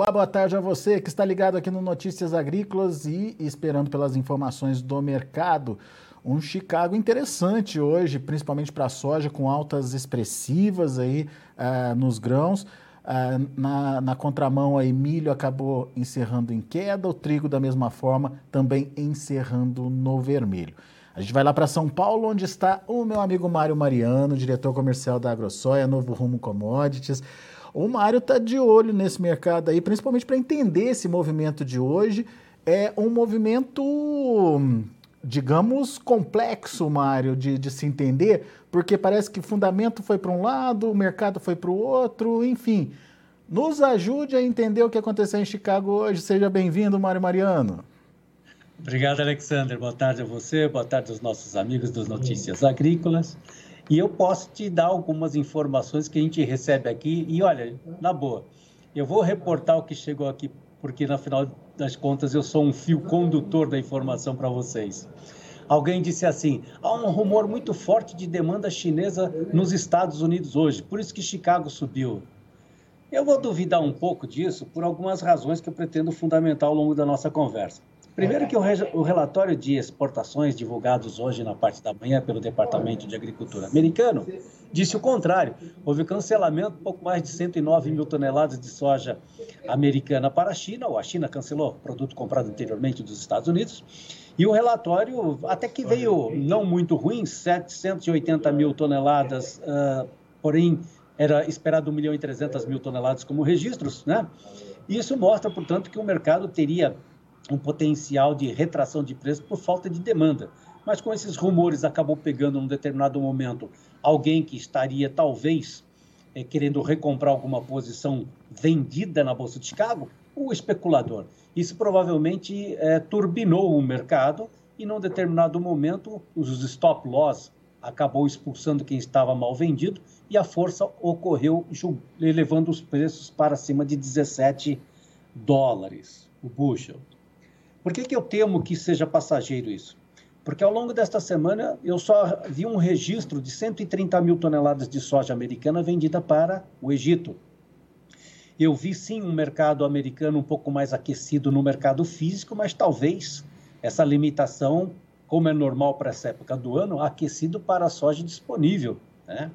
Olá, boa tarde a você que está ligado aqui no Notícias Agrícolas e esperando pelas informações do mercado. Um Chicago interessante hoje, principalmente para a soja, com altas expressivas aí uh, nos grãos. Uh, na, na, contramão, aí, milho acabou encerrando em queda, o trigo da mesma forma também encerrando no vermelho. A gente vai lá para São Paulo, onde está o meu amigo Mário Mariano, diretor comercial da AgroSoia, Novo Rumo Commodities. O Mário está de olho nesse mercado aí, principalmente para entender esse movimento de hoje. É um movimento, digamos, complexo, Mário, de, de se entender, porque parece que fundamento foi para um lado, o mercado foi para o outro, enfim. Nos ajude a entender o que aconteceu em Chicago hoje. Seja bem-vindo, Mário Mariano. Obrigado, Alexander. Boa tarde a você, boa tarde aos nossos amigos dos Notícias Agrícolas. E eu posso te dar algumas informações que a gente recebe aqui. E olha, na boa, eu vou reportar o que chegou aqui, porque na final das contas eu sou um fio condutor da informação para vocês. Alguém disse assim: há um rumor muito forte de demanda chinesa nos Estados Unidos hoje, por isso que Chicago subiu. Eu vou duvidar um pouco disso por algumas razões que eu pretendo fundamentar ao longo da nossa conversa. Primeiro que o, o, relatório de exportações divulgados hoje na parte da manhã pelo Departamento de Agricultura americano disse o contrário. Houve cancelamento de pouco mais de 109 mil toneladas de soja americana para a China, ou a China cancelou produto comprado anteriormente dos Estados Unidos. E o relatório até que veio não muito ruim, 780 mil toneladas, uh, porém era esperado 1 milhão e 300 mil toneladas como registros, né? Isso mostra, portanto, que o mercado teria um potencial de retração de preço por falta de demanda. Mas com esses rumores acabou pegando num determinado momento alguém que estaria talvez é, querendo recomprar alguma posição vendida na Bolsa de Chicago, o especulador. Isso provavelmente é, turbinou o mercado e num determinado momento os stop loss acabou expulsando quem estava mal vendido e a força ocorreu elevando os preços para cima de 17 dólares o bushel. Por que, que eu temo que seja passageiro isso? Porque ao longo desta semana eu só vi um registro de 130 mil toneladas de soja americana vendida para o Egito. Eu vi sim um mercado americano um pouco mais aquecido no mercado físico, mas talvez essa limitação, como é normal para essa época do ano, aquecido para a soja disponível. Né?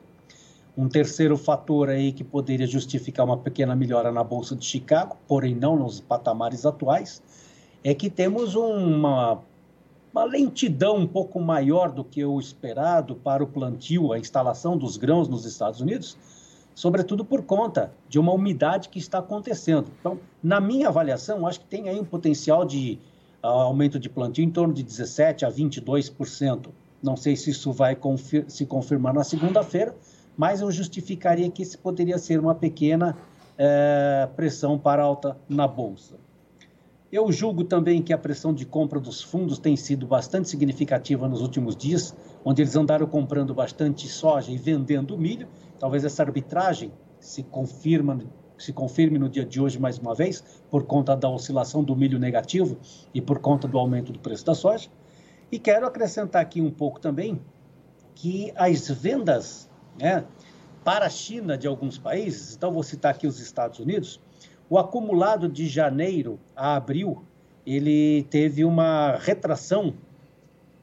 Um terceiro fator aí que poderia justificar uma pequena melhora na Bolsa de Chicago, porém não nos patamares atuais, é que temos uma, uma lentidão um pouco maior do que o esperado para o plantio, a instalação dos grãos nos Estados Unidos, sobretudo por conta de uma umidade que está acontecendo. Então, na minha avaliação, acho que tem aí um potencial de uh, aumento de plantio em torno de 17% a 22%. Não sei se isso vai confir se confirmar na segunda-feira, mas eu justificaria que isso poderia ser uma pequena uh, pressão para alta na Bolsa. Eu julgo também que a pressão de compra dos fundos tem sido bastante significativa nos últimos dias, onde eles andaram comprando bastante soja e vendendo milho. Talvez essa arbitragem se confirma se confirme no dia de hoje mais uma vez, por conta da oscilação do milho negativo e por conta do aumento do preço da soja. E quero acrescentar aqui um pouco também que as vendas né, para a China de alguns países, então vou citar aqui os Estados Unidos, o acumulado de janeiro a abril, ele teve uma retração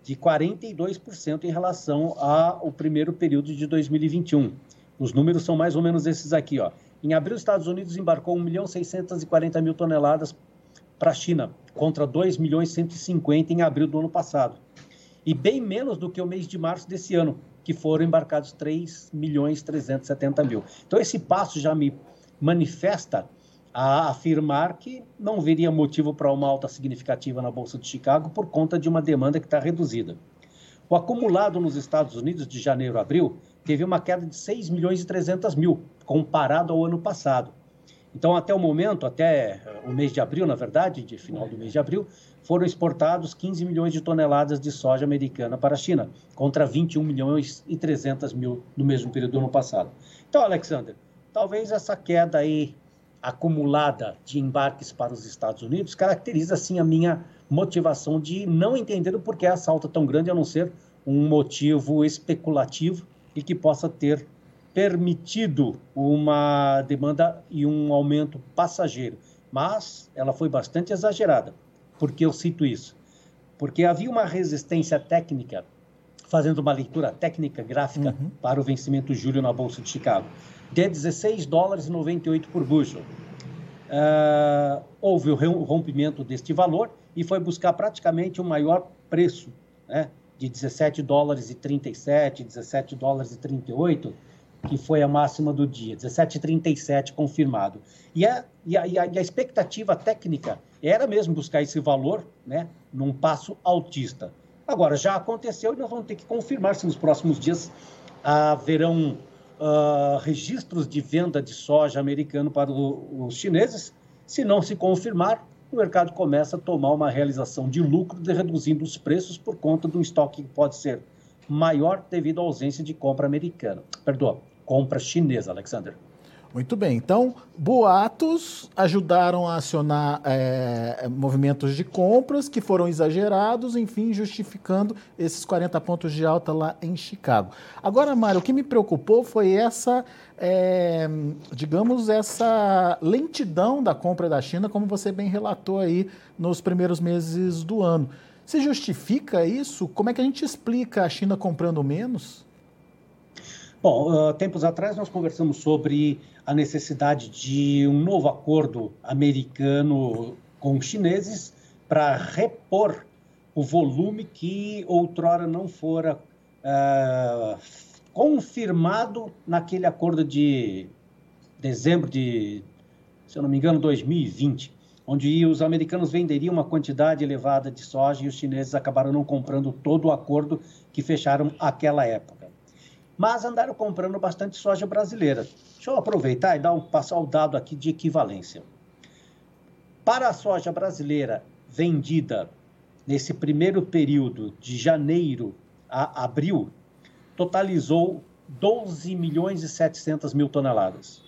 de 42% em relação ao primeiro período de 2021. Os números são mais ou menos esses aqui. Ó. Em abril, os Estados Unidos embarcou 1 milhão 640 mil toneladas para a China, contra 2 milhões 150 em abril do ano passado. E bem menos do que o mês de março desse ano, que foram embarcados 3 milhões 370 mil. Então, esse passo já me manifesta a afirmar que não veria motivo para uma alta significativa na Bolsa de Chicago por conta de uma demanda que está reduzida. O acumulado nos Estados Unidos de janeiro a abril teve uma queda de 6 milhões e 300 mil, comparado ao ano passado. Então, até o momento, até o mês de abril, na verdade, de final do mês de abril, foram exportados 15 milhões de toneladas de soja americana para a China, contra 21 milhões e 300 mil no mesmo período do ano passado. Então, Alexander, talvez essa queda aí acumulada de embarques para os Estados Unidos caracteriza, assim, a minha motivação de não entender o porquê essa alta tão grande, a não ser um motivo especulativo e que possa ter permitido uma demanda e um aumento passageiro. mas ela foi bastante exagerada. Por que eu cito isso? Porque havia uma resistência técnica, fazendo uma leitura técnica gráfica uhum. para o vencimento julho na Bolsa de Chicago, de 16 dólares e 98 por bushel. Uh, houve o rompimento deste valor e foi buscar praticamente o maior preço, né, de 17 dólares e 37, 17 dólares e 38, que foi a máxima do dia, 17,37 confirmado. E a, e, a, e a expectativa técnica era mesmo buscar esse valor né, num passo altista. Agora, já aconteceu e nós vamos ter que confirmar se nos próximos dias haverão uh, registros de venda de soja americano para o, os chineses. Se não se confirmar, o mercado começa a tomar uma realização de lucro, de reduzindo os preços por conta do estoque que pode ser maior devido à ausência de compra americana. Perdoa, compra chinesa, Alexander. Muito bem. Então, boatos ajudaram a acionar é, movimentos de compras que foram exagerados, enfim, justificando esses 40 pontos de alta lá em Chicago. Agora, Mário, o que me preocupou foi essa, é, digamos, essa lentidão da compra da China, como você bem relatou aí nos primeiros meses do ano. Se justifica isso? Como é que a gente explica a China comprando menos? Bom, uh, tempos atrás nós conversamos sobre a necessidade de um novo acordo americano com os chineses para repor o volume que outrora não fora uh, confirmado naquele acordo de dezembro de, se eu não me engano, 2020, onde os americanos venderiam uma quantidade elevada de soja e os chineses acabaram não comprando todo o acordo que fecharam aquela época. Mas andaram comprando bastante soja brasileira. Deixa eu aproveitar e dar um, passar o dado aqui de equivalência. Para a soja brasileira vendida nesse primeiro período de janeiro a abril, totalizou 12 milhões e 700 mil toneladas.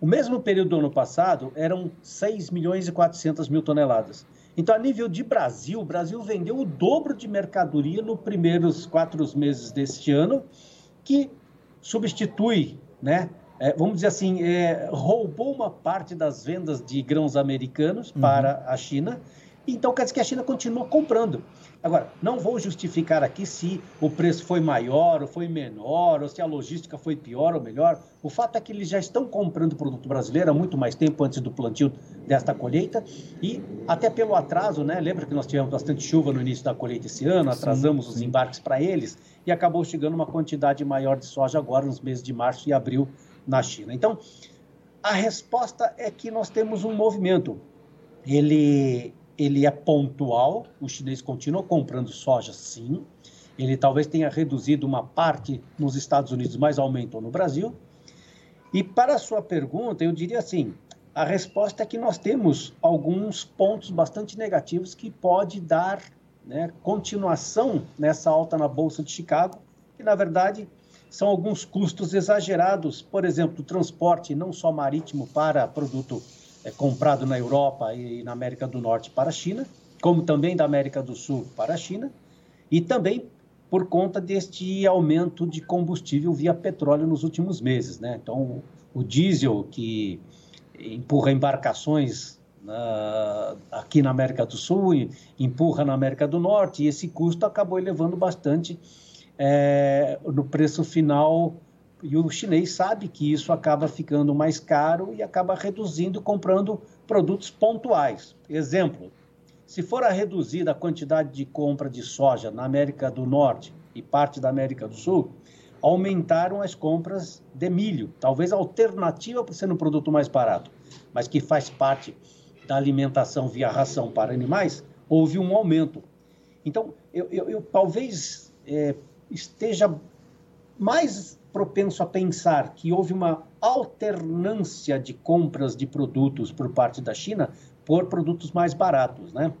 O mesmo período do ano passado eram 6 milhões e 400 mil toneladas. Então, a nível de Brasil, o Brasil vendeu o dobro de mercadoria nos primeiros quatro meses deste ano, que substitui né, é, vamos dizer assim, é, roubou uma parte das vendas de grãos americanos uhum. para a China. Então, quer dizer que a China continua comprando. Agora, não vou justificar aqui se o preço foi maior ou foi menor, ou se a logística foi pior ou melhor. O fato é que eles já estão comprando produto brasileiro há muito mais tempo antes do plantio desta colheita e até pelo atraso, né? Lembra que nós tivemos bastante chuva no início da colheita esse ano, atrasamos sim, sim. os embarques para eles e acabou chegando uma quantidade maior de soja agora nos meses de março e abril na China. Então, a resposta é que nós temos um movimento. Ele, ele é pontual, o chinês continua comprando soja, sim. Ele talvez tenha reduzido uma parte nos Estados Unidos, mas aumentou no Brasil. E para a sua pergunta, eu diria assim: a resposta é que nós temos alguns pontos bastante negativos que pode dar né, continuação nessa alta na Bolsa de Chicago, que na verdade são alguns custos exagerados, por exemplo, do transporte não só marítimo para produto é, comprado na Europa e na América do Norte para a China, como também da América do Sul para a China, e também por conta deste aumento de combustível via petróleo nos últimos meses. Né? Então, o diesel que empurra embarcações na, aqui na América do Sul, empurra na América do Norte, e esse custo acabou elevando bastante é, no preço final. E o chinês sabe que isso acaba ficando mais caro e acaba reduzindo, comprando produtos pontuais. Exemplo: se for a reduzida a quantidade de compra de soja na América do Norte e parte da América do Sul, aumentaram as compras de milho, talvez alternativa para ser um produto mais barato, mas que faz parte da alimentação via ração para animais, houve um aumento. Então, eu, eu, eu talvez é, esteja mais propenso a pensar que houve uma alternância de compras de produtos por parte da China por produtos mais baratos, né?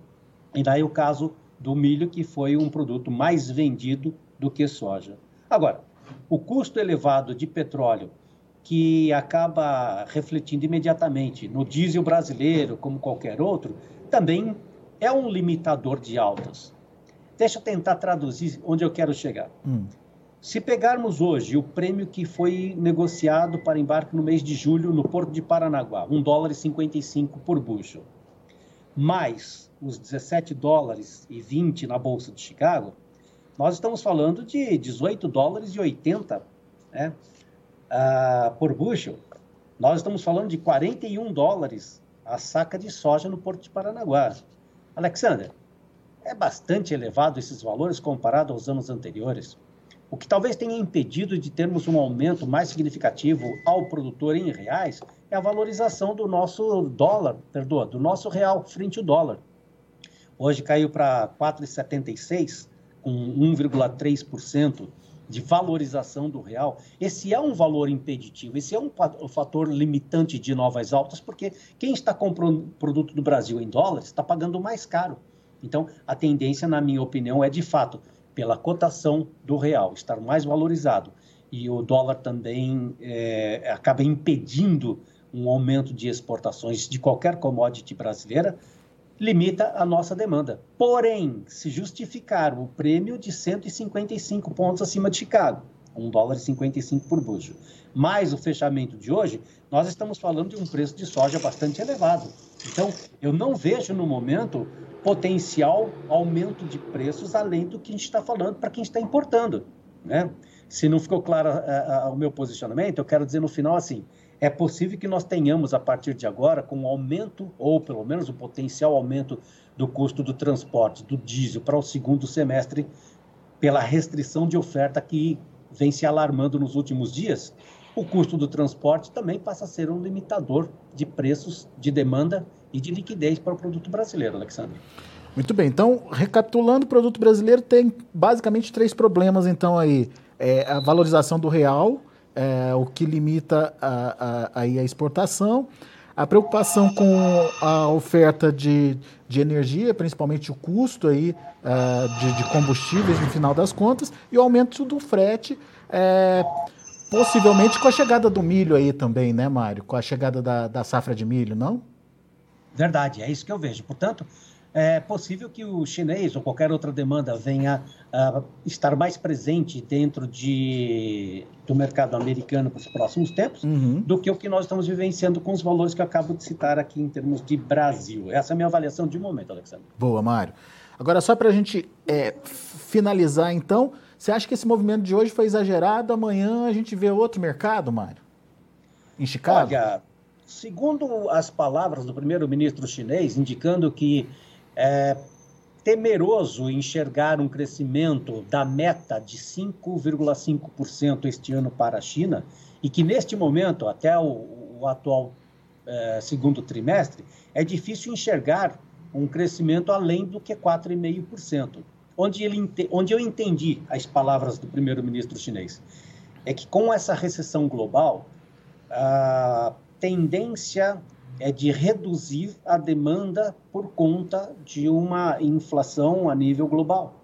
E daí o caso do milho, que foi um produto mais vendido do que soja. Agora, o custo elevado de petróleo, que acaba refletindo imediatamente no diesel brasileiro, como qualquer outro, também é um limitador de altas. Deixa eu tentar traduzir onde eu quero chegar. Hum. Se pegarmos hoje o prêmio que foi negociado para embarque no mês de julho no Porto de Paranaguá, 1 dólar e 55 por bushel, mais os 17 dólares e 20 na Bolsa de Chicago, nós estamos falando de 18 dólares e 80 né, uh, por bushel. Nós estamos falando de 41 dólares a saca de soja no Porto de Paranaguá. Alexander, é bastante elevado esses valores comparado aos anos anteriores. O que talvez tenha impedido de termos um aumento mais significativo ao produtor em reais é a valorização do nosso dólar, perdoa, do nosso real frente ao dólar. Hoje caiu para 4,76, com 1,3% de valorização do real. Esse é um valor impeditivo, esse é um fator limitante de novas altas, porque quem está comprando produto do Brasil em dólares está pagando mais caro. Então, a tendência, na minha opinião, é de fato pela cotação do real estar mais valorizado e o dólar também é, acaba impedindo um aumento de exportações de qualquer commodity brasileira, limita a nossa demanda. Porém, se justificar o prêmio de 155 pontos acima de Chicago, 1 dólar e 55 por bushel, mais o fechamento de hoje, nós estamos falando de um preço de soja bastante elevado. Então, eu não vejo no momento potencial aumento de preços além do que a gente está falando para quem está importando. Né? Se não ficou claro uh, uh, o meu posicionamento, eu quero dizer no final assim: é possível que nós tenhamos a partir de agora, com um aumento, ou pelo menos o um potencial aumento do custo do transporte, do diesel, para o segundo semestre, pela restrição de oferta que vem se alarmando nos últimos dias, o custo do transporte também passa a ser um limitador de preços, de demanda e de liquidez para o produto brasileiro, Alexandre. Muito bem, então, recapitulando, o produto brasileiro tem basicamente três problemas, então, aí. É a valorização do real, é, o que limita a, a, a, exportação, a preocupação com a oferta de, de energia, principalmente o custo aí, uh, de, de, combustíveis no final das contas, e o aumento do frete, é, possivelmente com a chegada do milho aí também, né, Mário? Com a chegada da, da safra de milho, não? Verdade, é isso que eu vejo. Portanto, é possível que o chinês ou qualquer outra demanda venha a estar mais presente dentro de, do mercado americano para os próximos tempos uhum. do que o que nós estamos vivenciando com os valores que eu acabo de citar aqui em termos de Brasil. Essa é a minha avaliação de momento, Alexandre. Boa, Mário. Agora, só para a gente é, finalizar, então, você acha que esse movimento de hoje foi exagerado? Amanhã a gente vê outro mercado, Mário? Em Chicago? Olha, segundo as palavras do primeiro-ministro chinês, indicando que é temeroso enxergar um crescimento da meta de 5,5% este ano para a China e que neste momento, até o, o atual é, segundo trimestre, é difícil enxergar um crescimento além do que 4,5%. Onde, ele, onde eu entendi as palavras do primeiro-ministro chinês é que com essa recessão global, a tendência é de reduzir a demanda por conta de uma inflação a nível global.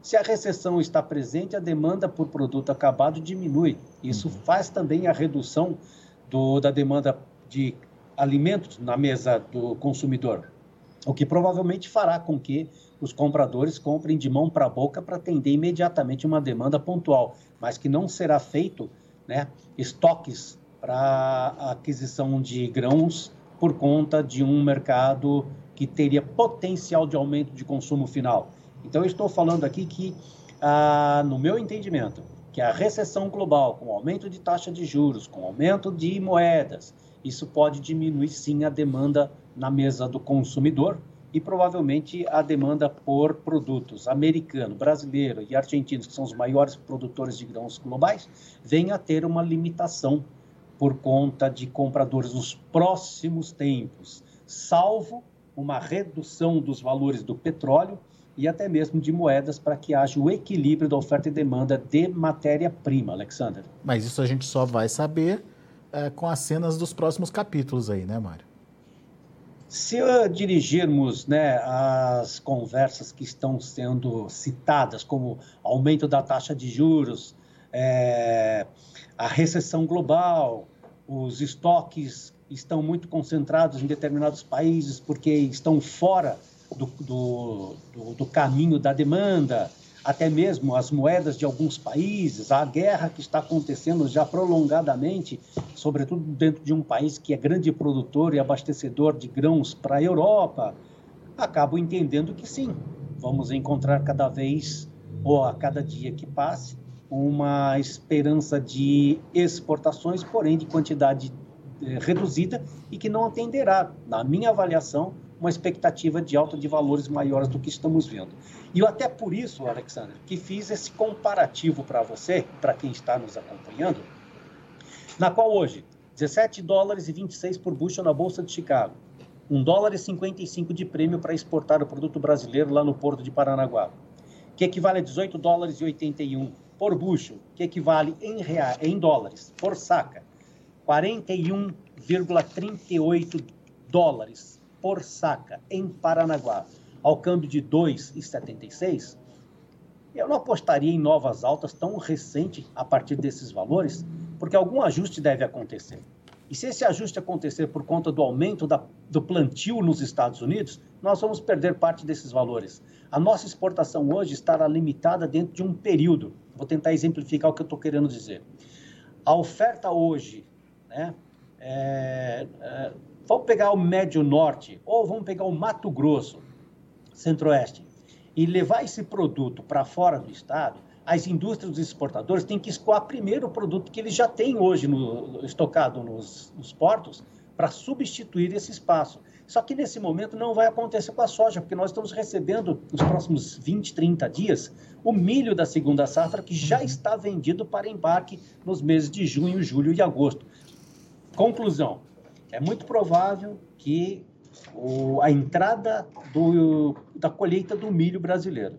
Se a recessão está presente, a demanda por produto acabado diminui. Isso uhum. faz também a redução do, da demanda de alimentos na mesa do consumidor, o que provavelmente fará com que os compradores comprem de mão para boca para atender imediatamente uma demanda pontual, mas que não será feito né, estoques para aquisição de grãos por conta de um mercado que teria potencial de aumento de consumo final. Então, eu estou falando aqui que, ah, no meu entendimento, que a recessão global, com aumento de taxa de juros, com aumento de moedas, isso pode diminuir sim a demanda na mesa do consumidor e provavelmente a demanda por produtos americano, brasileiro e argentinos, que são os maiores produtores de grãos globais, venha a ter uma limitação por conta de compradores nos próximos tempos, salvo uma redução dos valores do petróleo e até mesmo de moedas para que haja o equilíbrio da oferta e demanda de matéria-prima, Alexander. Mas isso a gente só vai saber é, com as cenas dos próximos capítulos aí, né, Mário? Se dirigirmos né, as conversas que estão sendo citadas, como aumento da taxa de juros, é, a recessão global, os estoques estão muito concentrados em determinados países porque estão fora do, do, do, do caminho da demanda, até mesmo as moedas de alguns países, a guerra que está acontecendo já prolongadamente, sobretudo dentro de um país que é grande produtor e abastecedor de grãos para a Europa, acabo entendendo que sim, vamos encontrar cada vez, ou a cada dia que passe, uma esperança de exportações, porém de quantidade eh, reduzida e que não atenderá, na minha avaliação, uma expectativa de alta de valores maiores do que estamos vendo. E eu até por isso, Alexandre, que fiz esse comparativo para você, para quem está nos acompanhando, na qual hoje 17 dólares e 26 por bushel na Bolsa de Chicago, 1 dólar e 55 de prêmio para exportar o produto brasileiro lá no Porto de Paranaguá, que equivale a 18 dólares e 81 por bushel, que equivale em, real, em dólares por saca, 41,38 dólares por saca em Paranaguá, ao câmbio de 2,76, eu não apostaria em novas altas tão recente a partir desses valores, porque algum ajuste deve acontecer. E se esse ajuste acontecer por conta do aumento da, do plantio nos Estados Unidos, nós vamos perder parte desses valores. A nossa exportação hoje estará limitada dentro de um período. Vou tentar exemplificar o que eu estou querendo dizer. A oferta hoje, né, é, é, vamos pegar o Médio Norte ou vamos pegar o Mato Grosso, Centro-Oeste, e levar esse produto para fora do estado, as indústrias dos exportadores têm que escoar primeiro o produto que eles já têm hoje no, estocado nos, nos portos para substituir esse espaço. Só que nesse momento não vai acontecer com a soja, porque nós estamos recebendo nos próximos 20, 30 dias o milho da segunda safra que já está vendido para embarque nos meses de junho, julho e agosto. Conclusão: é muito provável que o, a entrada do, da colheita do milho brasileiro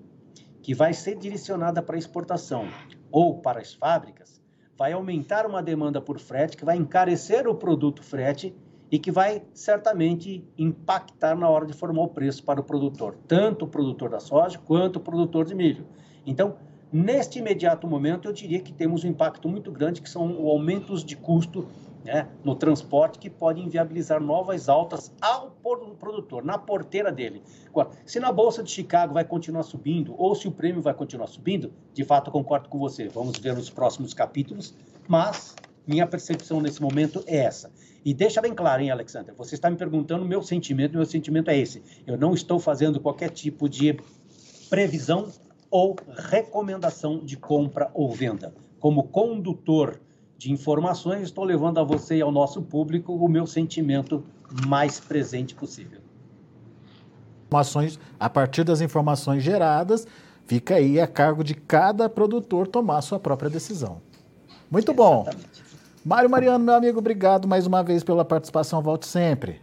que vai ser direcionada para exportação ou para as fábricas, vai aumentar uma demanda por frete, que vai encarecer o produto frete e que vai certamente impactar na hora de formar o preço para o produtor, tanto o produtor da soja quanto o produtor de milho. Então, neste imediato momento, eu diria que temos um impacto muito grande, que são aumentos de custo né, no transporte que pode inviabilizar novas altas ao produtor, na porteira dele. Se na Bolsa de Chicago vai continuar subindo, ou se o prêmio vai continuar subindo, de fato concordo com você. Vamos ver nos próximos capítulos, mas minha percepção nesse momento é essa. E deixa bem claro, hein, Alexander? Você está me perguntando meu sentimento, meu sentimento é esse. Eu não estou fazendo qualquer tipo de previsão ou recomendação de compra ou venda. Como condutor de informações, estou levando a você e ao nosso público o meu sentimento mais presente possível. Informações, a partir das informações geradas, fica aí a cargo de cada produtor tomar a sua própria decisão. Muito bom. Exatamente. Mário Mariano, meu amigo, obrigado mais uma vez pela participação. Volte sempre.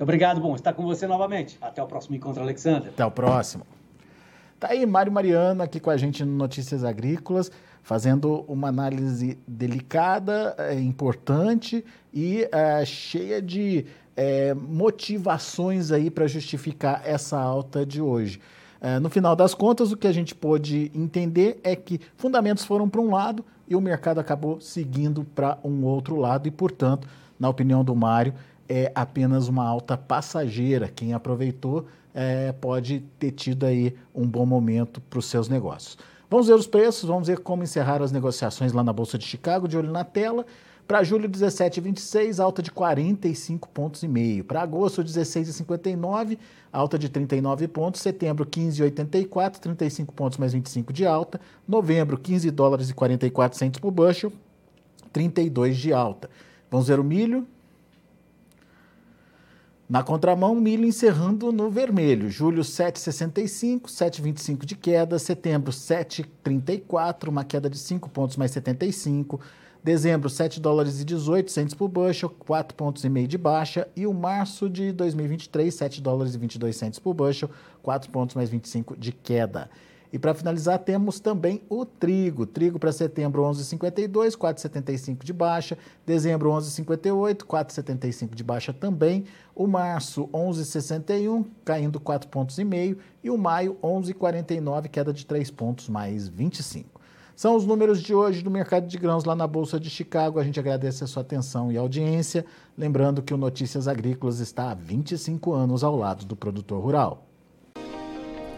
Obrigado, bom estar com você novamente. Até o próximo encontro, Alexandre. Até o próximo. Tá aí Mário Mariano aqui com a gente no Notícias Agrícolas fazendo uma análise delicada, é, importante e é, cheia de é, motivações aí para justificar essa alta de hoje. É, no final das contas, o que a gente pôde entender é que fundamentos foram para um lado e o mercado acabou seguindo para um outro lado e, portanto, na opinião do Mário, é apenas uma alta passageira. Quem aproveitou é, pode ter tido aí um bom momento para os seus negócios. Vamos ver os preços, vamos ver como encerraram as negociações lá na Bolsa de Chicago, de olho na tela. Para julho, 17,26, alta de 45 pontos e meio. Para agosto, 16,59, alta de 39 pontos. Setembro, 15,84, 35 pontos mais 25 de alta. Novembro, 15 dólares e 44 centos por bushel, 32 de alta. Vamos ver o milho. Na contramão, milho encerrando no vermelho. Julho 7,65, 7,25 de queda. Setembro 7,34, uma queda de 5 pontos mais 75. Dezembro 7 dólares e 18 centos por bushel, 4 pontos e meio de baixa. E o março de 2023, 7 dólares e 22 centos por bushel, 4 pontos mais 25 de queda. E para finalizar, temos também o trigo. Trigo para setembro 11,52, 4,75 de baixa. Dezembro 11,58, 4,75 de baixa também. O março 11,61, caindo 4 pontos e meio. E o maio 11,49, queda de 3 pontos mais 25. São os números de hoje do mercado de grãos lá na Bolsa de Chicago. A gente agradece a sua atenção e audiência. Lembrando que o Notícias Agrícolas está há 25 anos ao lado do produtor rural.